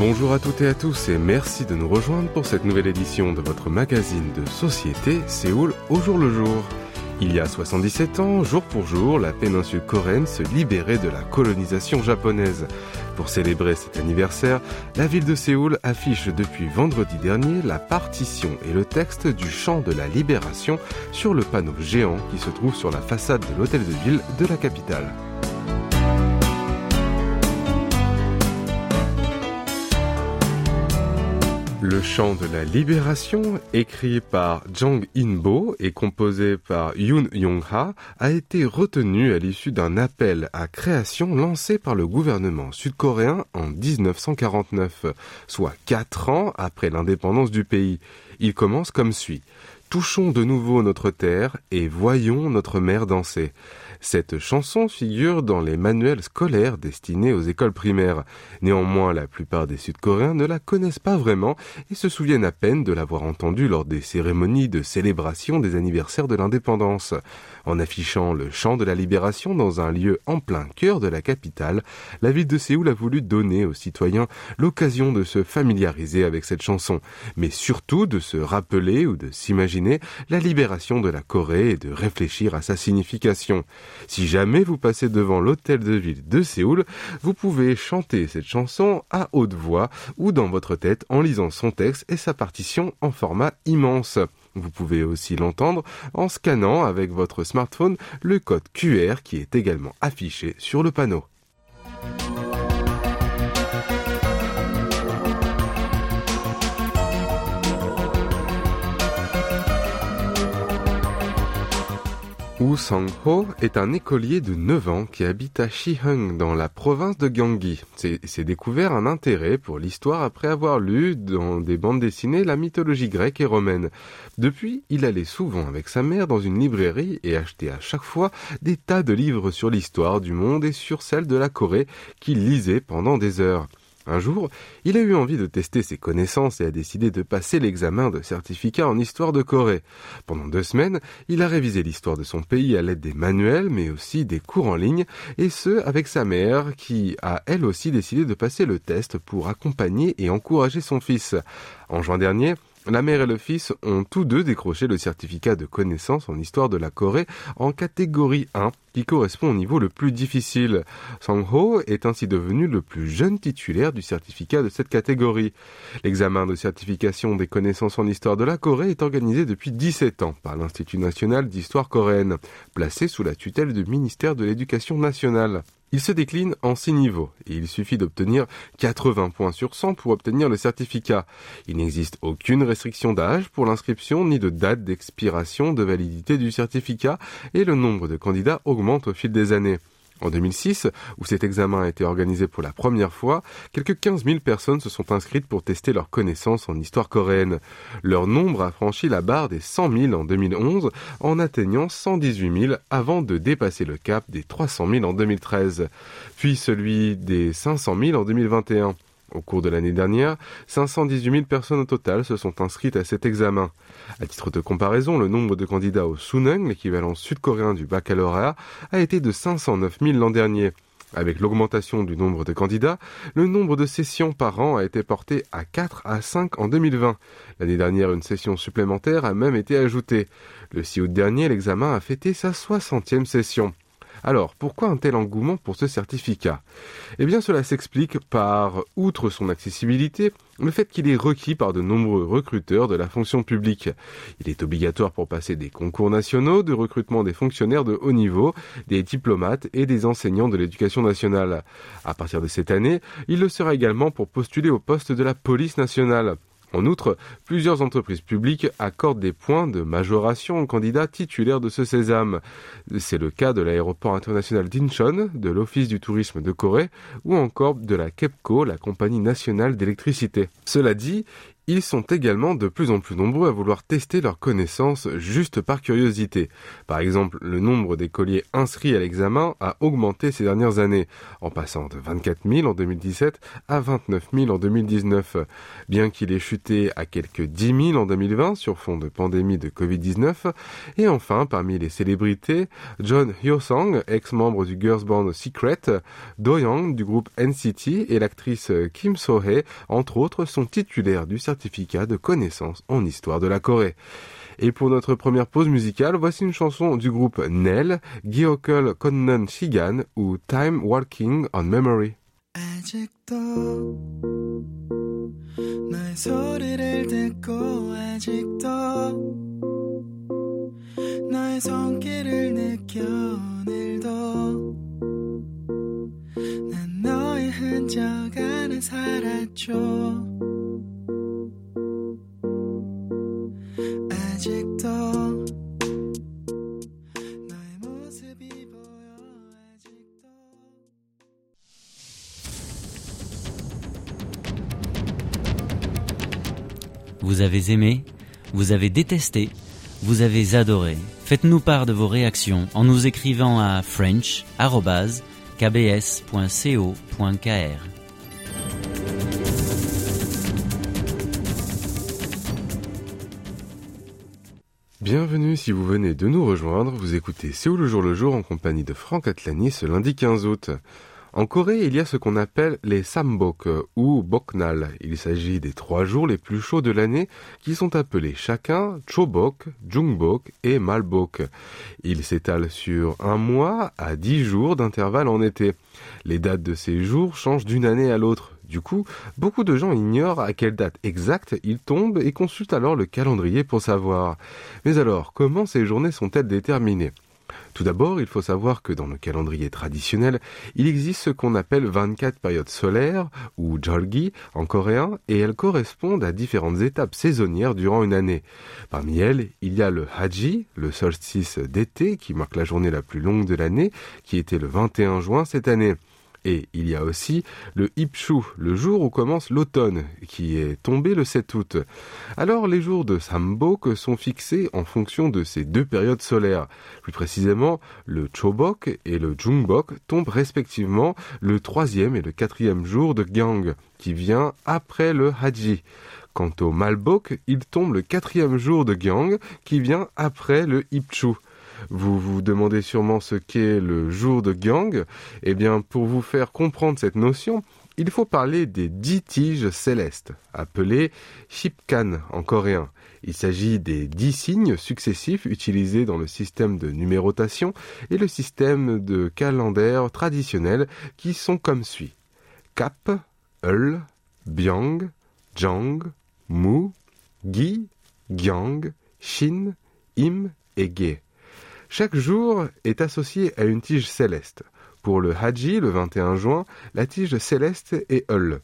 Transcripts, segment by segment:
Bonjour à toutes et à tous et merci de nous rejoindre pour cette nouvelle édition de votre magazine de société Séoul au jour le jour. Il y a 77 ans, jour pour jour, la péninsule coréenne se libérait de la colonisation japonaise. Pour célébrer cet anniversaire, la ville de Séoul affiche depuis vendredi dernier la partition et le texte du chant de la libération sur le panneau géant qui se trouve sur la façade de l'hôtel de ville de la capitale. Le chant de la libération, écrit par Jang In-bo et composé par Yoon Yong-ha, a été retenu à l'issue d'un appel à création lancé par le gouvernement sud-coréen en 1949, soit quatre ans après l'indépendance du pays. Il commence comme suit. Touchons de nouveau notre terre et voyons notre mère danser. Cette chanson figure dans les manuels scolaires destinés aux écoles primaires. Néanmoins, la plupart des Sud-Coréens ne la connaissent pas vraiment et se souviennent à peine de l'avoir entendue lors des cérémonies de célébration des anniversaires de l'indépendance. En affichant le chant de la libération dans un lieu en plein cœur de la capitale, la ville de Séoul a voulu donner aux citoyens l'occasion de se familiariser avec cette chanson, mais surtout de se rappeler ou de s'imaginer la libération de la Corée et de réfléchir à sa signification. Si jamais vous passez devant l'hôtel de ville de Séoul, vous pouvez chanter cette chanson à haute voix ou dans votre tête en lisant son texte et sa partition en format immense. Vous pouvez aussi l'entendre en scannant avec votre smartphone le code QR qui est également affiché sur le panneau. Woo Sang-ho est un écolier de 9 ans qui habite à Shihung dans la province de Gyeonggi. s'est découvert un intérêt pour l'histoire après avoir lu dans des bandes dessinées la mythologie grecque et romaine. Depuis, il allait souvent avec sa mère dans une librairie et achetait à chaque fois des tas de livres sur l'histoire du monde et sur celle de la Corée qu'il lisait pendant des heures. Un jour, il a eu envie de tester ses connaissances et a décidé de passer l'examen de certificat en histoire de Corée. Pendant deux semaines, il a révisé l'histoire de son pays à l'aide des manuels, mais aussi des cours en ligne, et ce, avec sa mère, qui a elle aussi décidé de passer le test pour accompagner et encourager son fils. En juin dernier, la mère et le fils ont tous deux décroché le certificat de connaissance en histoire de la Corée en catégorie 1, qui correspond au niveau le plus difficile. Sang-ho est ainsi devenu le plus jeune titulaire du certificat de cette catégorie. L'examen de certification des connaissances en histoire de la Corée est organisé depuis 17 ans par l'Institut national d'histoire coréenne, placé sous la tutelle du ministère de l'Éducation nationale. Il se décline en six niveaux et il suffit d'obtenir 80 points sur 100 pour obtenir le certificat. Il n'existe aucune restriction d'âge pour l'inscription ni de date d'expiration de validité du certificat et le nombre de candidats augmente au fil des années. En 2006, où cet examen a été organisé pour la première fois, quelques 15 000 personnes se sont inscrites pour tester leurs connaissances en histoire coréenne. Leur nombre a franchi la barre des 100 000 en 2011 en atteignant 118 000 avant de dépasser le cap des 300 000 en 2013, puis celui des 500 000 en 2021. Au cours de l'année dernière, 518 000 personnes au total se sont inscrites à cet examen. À titre de comparaison, le nombre de candidats au Sunung, l'équivalent sud-coréen du baccalauréat, a été de 509 000 l'an dernier. Avec l'augmentation du nombre de candidats, le nombre de sessions par an a été porté à 4 à 5 en 2020. L'année dernière, une session supplémentaire a même été ajoutée. Le 6 août dernier, l'examen a fêté sa 60e session. Alors, pourquoi un tel engouement pour ce certificat? Eh bien, cela s'explique par, outre son accessibilité, le fait qu'il est requis par de nombreux recruteurs de la fonction publique. Il est obligatoire pour passer des concours nationaux de recrutement des fonctionnaires de haut niveau, des diplomates et des enseignants de l'éducation nationale. À partir de cette année, il le sera également pour postuler au poste de la police nationale. En outre, plusieurs entreprises publiques accordent des points de majoration aux candidats titulaires de ce sésame. C'est le cas de l'aéroport international d'Incheon, de l'Office du tourisme de Corée ou encore de la KEPCO, la compagnie nationale d'électricité. Cela dit, ils sont également de plus en plus nombreux à vouloir tester leurs connaissances juste par curiosité. Par exemple, le nombre d'écoliers inscrits à l'examen a augmenté ces dernières années, en passant de 24 000 en 2017 à 29 000 en 2019. Bien qu'il ait chuté à quelques 10 000 en 2020 sur fond de pandémie de Covid-19. Et enfin, parmi les célébrités, John Hyosung, ex-membre du girls band Secret, Do Young du groupe NCT et l'actrice Kim So-hee, entre autres, sont titulaires du certificat certificat de connaissance en histoire de la Corée. Et pour notre première pause musicale, voici une chanson du groupe Nell, Gyeokul Konnan Shigan ou Time Walking on Memory. Avez aimé, vous avez détesté, vous avez adoré. Faites-nous part de vos réactions en nous écrivant à french.kbs.co.kr. Bienvenue si vous venez de nous rejoindre, vous écoutez C'est où le jour le jour en compagnie de Franck Atlani ce lundi 15 août. En Corée, il y a ce qu'on appelle les sambok ou boknal. Il s'agit des trois jours les plus chauds de l'année qui sont appelés chacun chobok, jungbok et malbok. Ils s'étalent sur un mois à dix jours d'intervalle en été. Les dates de ces jours changent d'une année à l'autre. Du coup, beaucoup de gens ignorent à quelle date exacte ils tombent et consultent alors le calendrier pour savoir. Mais alors, comment ces journées sont-elles déterminées? Tout d'abord, il faut savoir que dans le calendrier traditionnel, il existe ce qu'on appelle 24 périodes solaires, ou jolgi en coréen, et elles correspondent à différentes étapes saisonnières durant une année. Parmi elles, il y a le haji, le solstice d'été, qui marque la journée la plus longue de l'année, qui était le 21 juin cette année. Et il y a aussi le Ipshu, le jour où commence l'automne, qui est tombé le 7 août. Alors les jours de Sambok sont fixés en fonction de ces deux périodes solaires. Plus précisément, le Chobok et le Jungbok tombent respectivement le troisième et le quatrième jour de Gyang, qui vient après le Haji. Quant au Malbok, il tombe le quatrième jour de Gyang, qui vient après le Ipchu. Vous vous demandez sûrement ce qu'est le jour de Gyang. Eh bien, pour vous faire comprendre cette notion, il faut parler des dix tiges célestes, appelées Shipkan en coréen. Il s'agit des dix signes successifs utilisés dans le système de numérotation et le système de calendaire traditionnel qui sont comme suit. Kap, Eul, Byang, Jang, Mu, Gi, Gyang, Shin, Im et Ge. Chaque jour est associé à une tige céleste. Pour le Haji, le 21 juin, la tige céleste est Hul,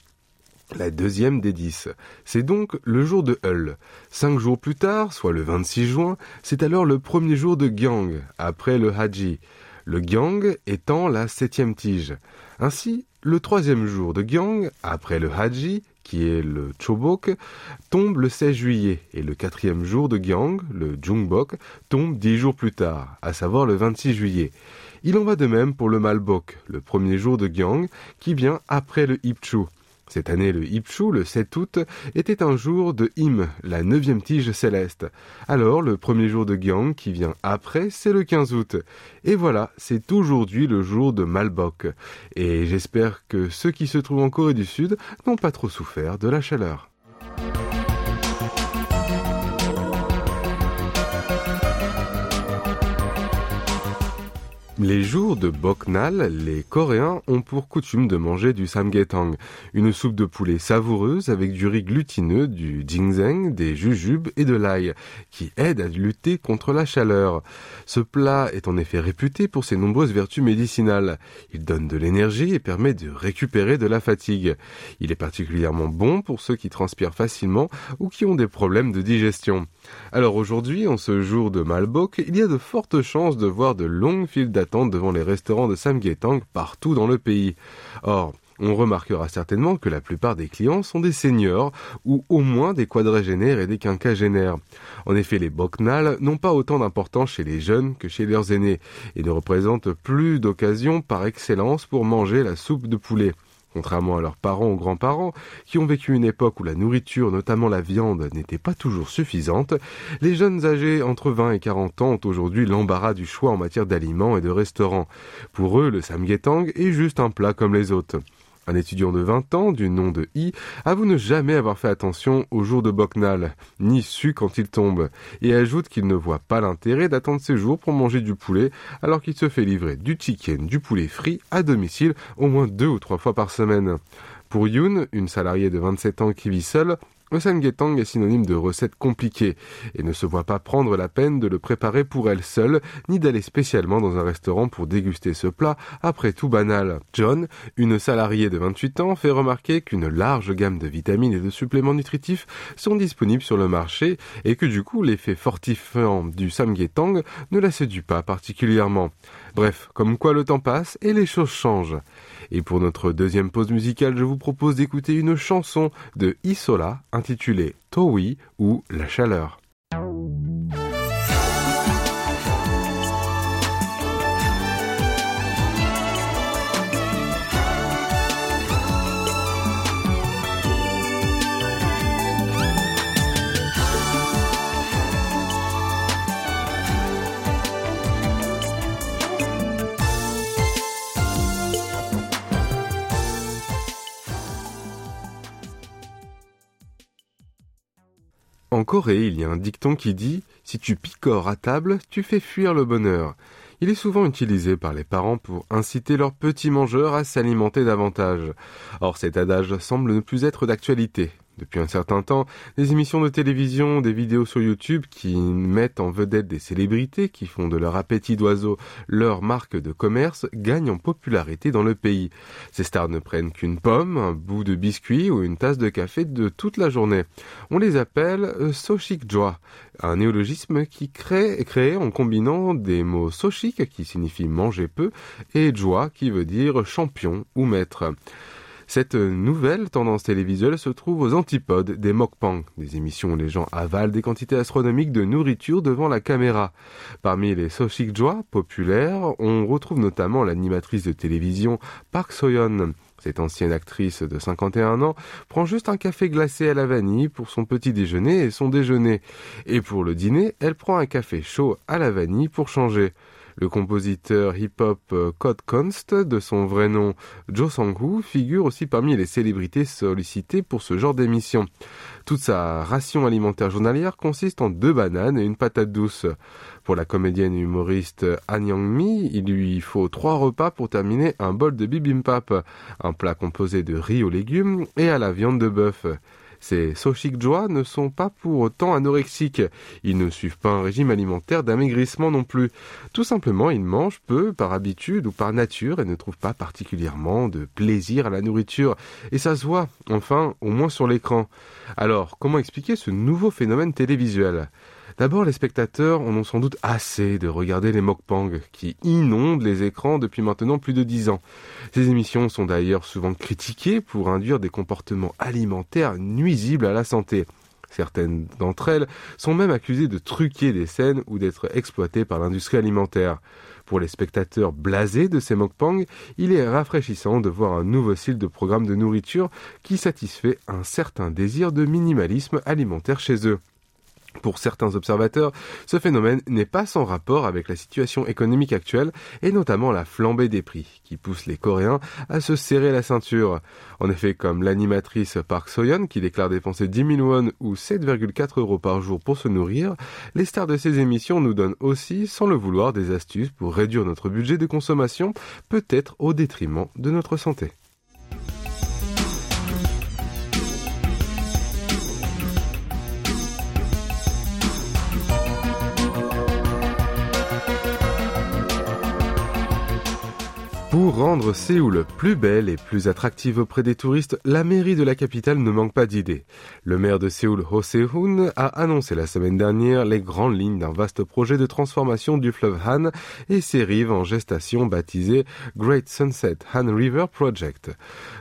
la deuxième des dix. C'est donc le jour de Hul. Cinq jours plus tard, soit le 26 juin, c'est alors le premier jour de Gyang, après le Haji. Le Gyang étant la septième tige. Ainsi, le troisième jour de Gyang, après le Haji, qui est le Chobok, tombe le 16 juillet et le quatrième jour de Gyang, le Jungbok, tombe dix jours plus tard, à savoir le 26 juillet. Il en va de même pour le Malbok, le premier jour de Gyang, qui vient après le Ipchu. Cette année, le Ipchu, le 7 août, était un jour de Im, la neuvième tige céleste. Alors, le premier jour de Gyang, qui vient après, c'est le 15 août. Et voilà, c'est aujourd'hui le jour de Malbok. Et j'espère que ceux qui se trouvent en Corée du Sud n'ont pas trop souffert de la chaleur. Les jours de Boknal, les Coréens ont pour coutume de manger du samgyetang, une soupe de poulet savoureuse avec du riz glutineux, du ginseng, des jujubes et de l'ail, qui aide à lutter contre la chaleur. Ce plat est en effet réputé pour ses nombreuses vertus médicinales. Il donne de l'énergie et permet de récupérer de la fatigue. Il est particulièrement bon pour ceux qui transpirent facilement ou qui ont des problèmes de digestion. Alors aujourd'hui, en ce jour de Malbok, il y a de fortes chances de voir de longues files d'attente devant les restaurants de Samgyetang partout dans le pays. Or, on remarquera certainement que la plupart des clients sont des seniors ou au moins des quadragénaires et des quinquagénaires. En effet, les boknal n'ont pas autant d'importance chez les jeunes que chez leurs aînés et ne représentent plus d'occasion par excellence pour manger la soupe de poulet. Contrairement à leurs parents ou grands-parents, qui ont vécu une époque où la nourriture, notamment la viande, n'était pas toujours suffisante, les jeunes âgés entre 20 et 40 ans ont aujourd'hui l'embarras du choix en matière d'aliments et de restaurants. Pour eux, le samgyetang est juste un plat comme les autres. Un étudiant de 20 ans, du nom de I, avoue ne jamais avoir fait attention au jour de Boknal, ni su quand il tombe, et ajoute qu'il ne voit pas l'intérêt d'attendre ses jours pour manger du poulet, alors qu'il se fait livrer du chicken, du poulet frit à domicile au moins deux ou trois fois par semaine. Pour Yoon, une salariée de 27 ans qui vit seule, le samgyetang est synonyme de recette compliquée et ne se voit pas prendre la peine de le préparer pour elle seule, ni d'aller spécialement dans un restaurant pour déguster ce plat, après tout banal. John, une salariée de 28 ans, fait remarquer qu'une large gamme de vitamines et de suppléments nutritifs sont disponibles sur le marché et que du coup l'effet fortifiant du samgyetang ne la séduit pas particulièrement. Bref, comme quoi le temps passe et les choses changent. Et pour notre deuxième pause musicale, je vous propose d'écouter une chanson de Isola intitulée Towi ou La chaleur. Corée, il y a un dicton qui dit Si tu picores à table, tu fais fuir le bonheur. Il est souvent utilisé par les parents pour inciter leurs petits mangeurs à s'alimenter davantage. Or, cet adage semble ne plus être d'actualité. Depuis un certain temps, des émissions de télévision, des vidéos sur YouTube qui mettent en vedette des célébrités qui font de leur appétit d'oiseau leur marque de commerce gagnent en popularité dans le pays. Ces stars ne prennent qu'une pomme, un bout de biscuit ou une tasse de café de toute la journée. On les appelle euh, Soshik Joa, un néologisme qui crée, créé en combinant des mots Soshik qui signifie manger peu et Joa qui veut dire champion ou maître. Cette nouvelle tendance télévisuelle se trouve aux antipodes des mokpang, des émissions où les gens avalent des quantités astronomiques de nourriture devant la caméra. Parmi les soshikjoa populaires, on retrouve notamment l'animatrice de télévision Park Soyeon. Cette ancienne actrice de 51 ans prend juste un café glacé à la vanille pour son petit déjeuner et son déjeuner. Et pour le dîner, elle prend un café chaud à la vanille pour changer. Le compositeur hip-hop euh, Code Const, de son vrai nom Jo Sang-woo, figure aussi parmi les célébrités sollicitées pour ce genre d'émission. Toute sa ration alimentaire journalière consiste en deux bananes et une patate douce. Pour la comédienne humoriste Han Yang-mi, il lui faut trois repas pour terminer un bol de bibimbap, un plat composé de riz aux légumes et à la viande de bœuf. Ces Soshik-joa ne sont pas pour autant anorexiques. Ils ne suivent pas un régime alimentaire d'amaigrissement non plus. Tout simplement, ils mangent peu par habitude ou par nature et ne trouvent pas particulièrement de plaisir à la nourriture. Et ça se voit, enfin, au moins sur l'écran. Alors, comment expliquer ce nouveau phénomène télévisuel? D'abord, les spectateurs en ont sans doute assez de regarder les mokpang qui inondent les écrans depuis maintenant plus de dix ans. Ces émissions sont d'ailleurs souvent critiquées pour induire des comportements alimentaires nuisibles à la santé. Certaines d'entre elles sont même accusées de truquer des scènes ou d'être exploitées par l'industrie alimentaire. Pour les spectateurs blasés de ces mokpang, il est rafraîchissant de voir un nouveau style de programme de nourriture qui satisfait un certain désir de minimalisme alimentaire chez eux. Pour certains observateurs, ce phénomène n'est pas sans rapport avec la situation économique actuelle et notamment la flambée des prix qui pousse les Coréens à se serrer la ceinture. En effet, comme l'animatrice Park Soyeon qui déclare dépenser 10 000 won ou 7,4 euros par jour pour se nourrir, les stars de ces émissions nous donnent aussi, sans le vouloir, des astuces pour réduire notre budget de consommation, peut-être au détriment de notre santé. Pour rendre Séoul plus belle et plus attractive auprès des touristes, la mairie de la capitale ne manque pas d'idées. Le maire de Séoul, Ho Se-hoon, a annoncé la semaine dernière les grandes lignes d'un vaste projet de transformation du fleuve Han et ses rives en gestation baptisé Great Sunset Han River Project.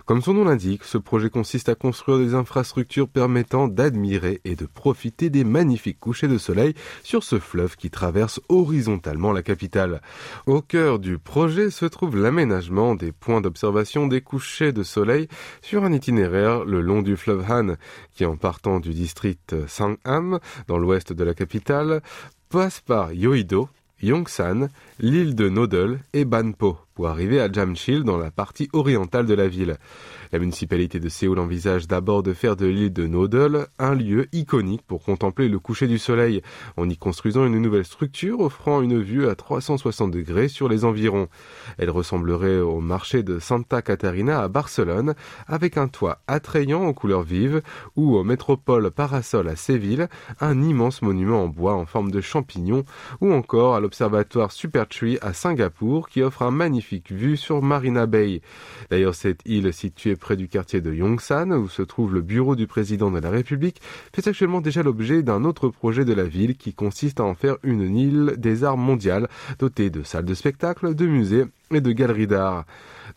Comme son nom l'indique, ce projet consiste à construire des infrastructures permettant d'admirer et de profiter des magnifiques couchers de soleil sur ce fleuve qui traverse horizontalement la capitale. Au cœur du projet se trouve l'aménagement des points d'observation des couchers de soleil sur un itinéraire le long du fleuve Han, qui en partant du district Sangham, dans l'ouest de la capitale, passe par Yoido, Yongsan, l'île de Nodel et Banpo pour arriver à Jamshil dans la partie orientale de la ville. La municipalité de Séoul envisage d'abord de faire de l'île de Nodel un lieu iconique pour contempler le coucher du soleil, en y construisant une nouvelle structure offrant une vue à 360 degrés sur les environs. Elle ressemblerait au marché de Santa Catarina à Barcelone, avec un toit attrayant aux couleurs vives, ou au métropole Parasol à Séville, un immense monument en bois en forme de champignon, ou encore à l'observatoire Supertree à Singapour, qui offre un magnifique vue sur Marina Bay. D'ailleurs, cette île située près du quartier de Yongsan, où se trouve le bureau du président de la République, fait actuellement déjà l'objet d'un autre projet de la ville qui consiste à en faire une île des arts mondiales, dotée de salles de spectacle, de musées de galeries d'art.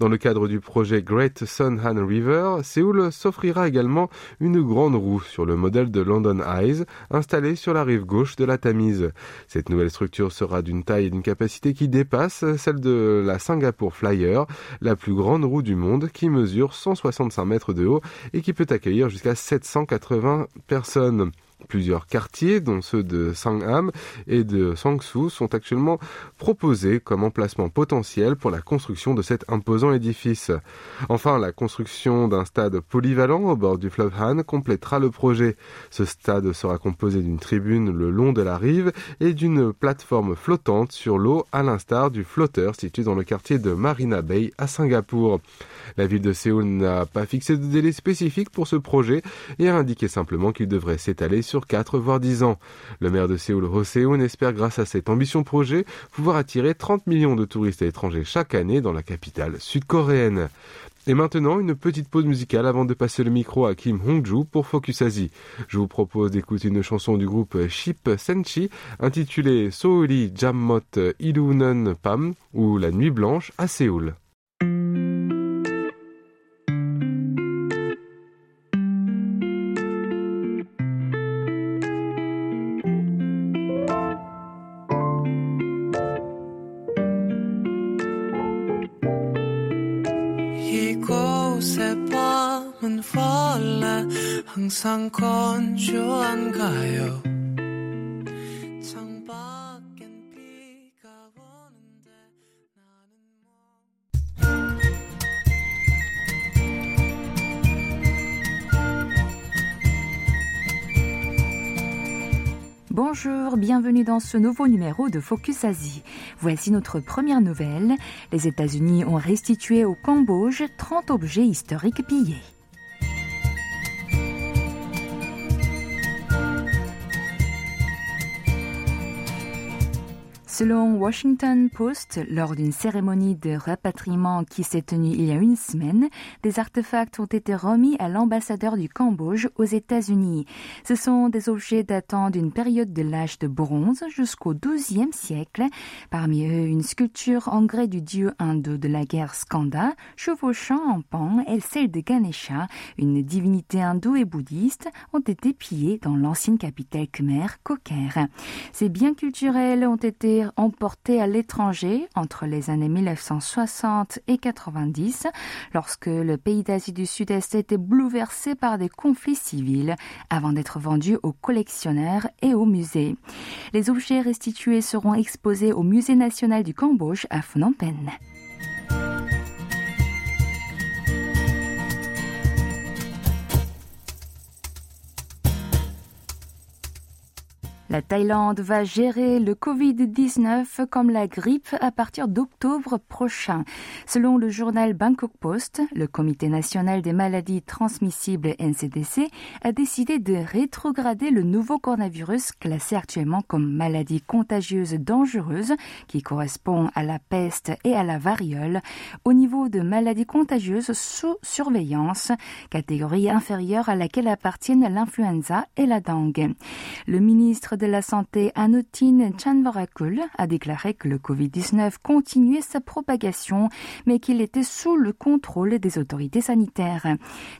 Dans le cadre du projet Great Sun Han River, Séoul s'offrira également une grande roue sur le modèle de London Eyes, installée sur la rive gauche de la Tamise. Cette nouvelle structure sera d'une taille et d'une capacité qui dépasse celle de la Singapore Flyer, la plus grande roue du monde qui mesure 165 mètres de haut et qui peut accueillir jusqu'à 780 personnes. Plusieurs quartiers, dont ceux de Sangham et de Sangsu, sont actuellement proposés comme emplacement potentiel pour la construction de cet imposant édifice. Enfin, la construction d'un stade polyvalent au bord du fleuve Han complétera le projet. Ce stade sera composé d'une tribune le long de la rive et d'une plateforme flottante sur l'eau à l'instar du flotteur situé dans le quartier de Marina Bay à Singapour. La ville de Séoul n'a pas fixé de délai spécifique pour ce projet et a indiqué simplement qu'il devrait s'étaler sur 4 voire 10 ans. Le maire de Séoul, Ho Seun, espère grâce à cet ambitieux projet pouvoir attirer 30 millions de touristes étrangers chaque année dans la capitale sud-coréenne. Et maintenant, une petite pause musicale avant de passer le micro à Kim Hongju pour Focus Asie. Je vous propose d'écouter une chanson du groupe Ship Senchi intitulée Souli Jammot Ilunen Pam ou La Nuit Blanche à Séoul. Bonjour, bienvenue dans ce nouveau numéro de Focus Asie. Voici notre première nouvelle. Les États-Unis ont restitué au Cambodge 30 objets historiques pillés. Selon Washington Post, lors d'une cérémonie de rapatriement qui s'est tenue il y a une semaine, des artefacts ont été remis à l'ambassadeur du Cambodge aux États-Unis. Ce sont des objets datant d'une période de l'âge de bronze jusqu'au XIIe siècle. Parmi eux, une sculpture en grès du dieu hindou de la guerre Skanda, chevauchant en pan, et celle de Ganesha, une divinité hindoue et bouddhiste, ont été pillées dans l'ancienne capitale khmer, Koker. Ces biens culturels ont été emportés à l'étranger entre les années 1960 et 90, lorsque le pays d'Asie du Sud-Est était bouleversé par des conflits civils, avant d'être vendus aux collectionneurs et aux musées. Les objets restitués seront exposés au Musée national du Cambodge à Phnom Penh. La Thaïlande va gérer le Covid-19 comme la grippe à partir d'octobre prochain. Selon le journal Bangkok Post, le Comité national des maladies transmissibles NCDC a décidé de rétrograder le nouveau coronavirus classé actuellement comme maladie contagieuse dangereuse qui correspond à la peste et à la variole au niveau de maladie contagieuse sous surveillance, catégorie inférieure à laquelle appartiennent l'influenza et la dengue. De la Santé Anotin Chanvarakul a déclaré que le Covid-19 continuait sa propagation, mais qu'il était sous le contrôle des autorités sanitaires.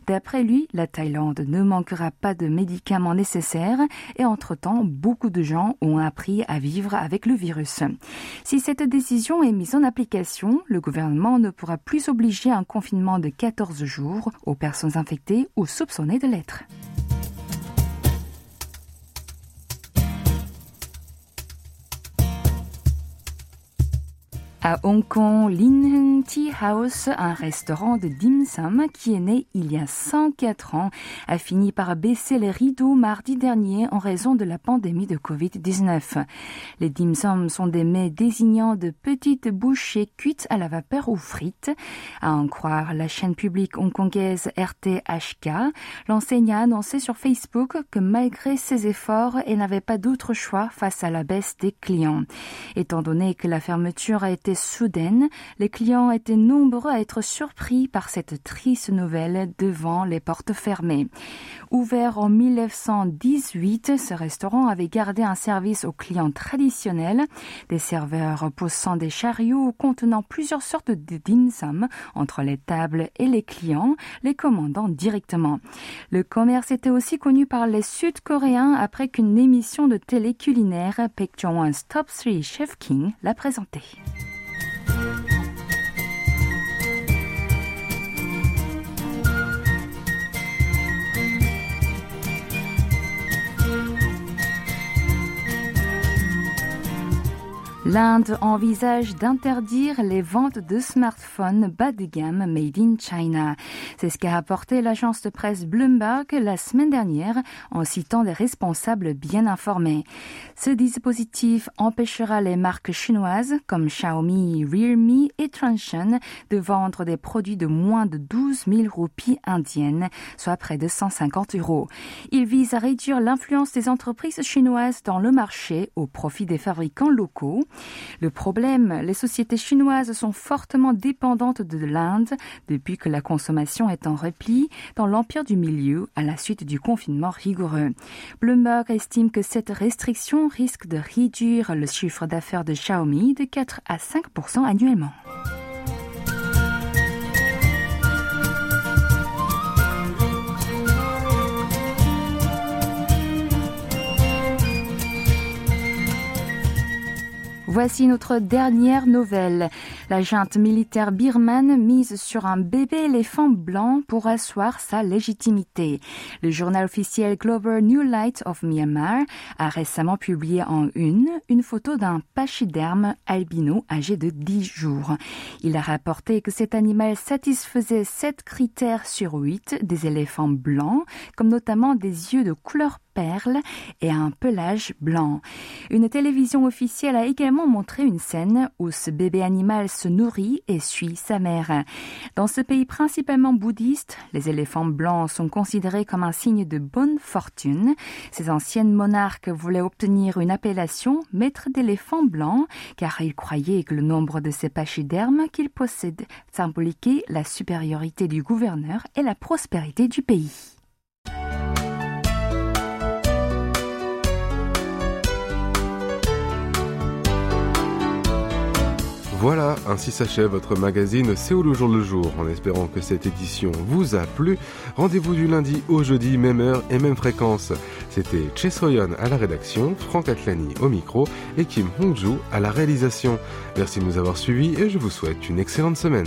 D'après lui, la Thaïlande ne manquera pas de médicaments nécessaires et entre-temps, beaucoup de gens ont appris à vivre avec le virus. Si cette décision est mise en application, le gouvernement ne pourra plus obliger un confinement de 14 jours aux personnes infectées ou soupçonnées de l'être. À Hong Kong, Lin Tea House, un restaurant de dim sum qui est né il y a 104 ans, a fini par baisser les rideaux mardi dernier en raison de la pandémie de Covid-19. Les dim sum sont des mets désignant de petites bouchées cuites à la vapeur ou frites. À en croire la chaîne publique hongkongaise RTHK, l'enseigne a annoncé sur Facebook que malgré ses efforts, elle n'avait pas d'autre choix face à la baisse des clients. Étant donné que la fermeture a été soudaine, les clients étaient nombreux à être surpris par cette triste nouvelle devant les portes fermées. Ouvert en 1918, ce restaurant avait gardé un service aux clients traditionnels, des serveurs poussant des chariots contenant plusieurs sortes de dim sum entre les tables et les clients, les commandant directement. Le commerce était aussi connu par les Sud-Coréens après qu'une émission de télé culinaire, Top 3 Chef King, l'a présenté. L'Inde envisage d'interdire les ventes de smartphones bas de gamme made in China. C'est ce qu'a rapporté l'agence de presse Bloomberg la semaine dernière en citant des responsables bien informés. Ce dispositif empêchera les marques chinoises comme Xiaomi, Realme et Transsion de vendre des produits de moins de 12 000 roupies indiennes, soit près de 150 euros. Il vise à réduire l'influence des entreprises chinoises dans le marché au profit des fabricants locaux. Le problème, les sociétés chinoises sont fortement dépendantes de l'Inde depuis que la consommation est en repli dans l'empire du milieu à la suite du confinement rigoureux. Bloomberg estime que cette restriction risque de réduire le chiffre d'affaires de Xiaomi de 4 à 5% annuellement. Voici notre dernière nouvelle. La junte militaire birmane mise sur un bébé éléphant blanc pour asseoir sa légitimité. Le journal officiel Global New Light of Myanmar a récemment publié en une une photo d'un pachyderme albino âgé de 10 jours. Il a rapporté que cet animal satisfaisait 7 critères sur 8 des éléphants blancs, comme notamment des yeux de couleur et un pelage blanc. Une télévision officielle a également montré une scène où ce bébé animal se nourrit et suit sa mère. Dans ce pays principalement bouddhiste, les éléphants blancs sont considérés comme un signe de bonne fortune. Ces anciennes monarques voulaient obtenir une appellation maître d'éléphants blancs car ils croyaient que le nombre de ces pachydermes qu'ils possèdent symboliquait la supériorité du gouverneur et la prospérité du pays. Voilà, ainsi s'achève votre magazine Séoul au jour le jour. En espérant que cette édition vous a plu, rendez-vous du lundi au jeudi, même heure et même fréquence. C'était Che Soyon à la rédaction, Franck Atlani au micro et Kim Hongju à la réalisation. Merci de nous avoir suivis et je vous souhaite une excellente semaine.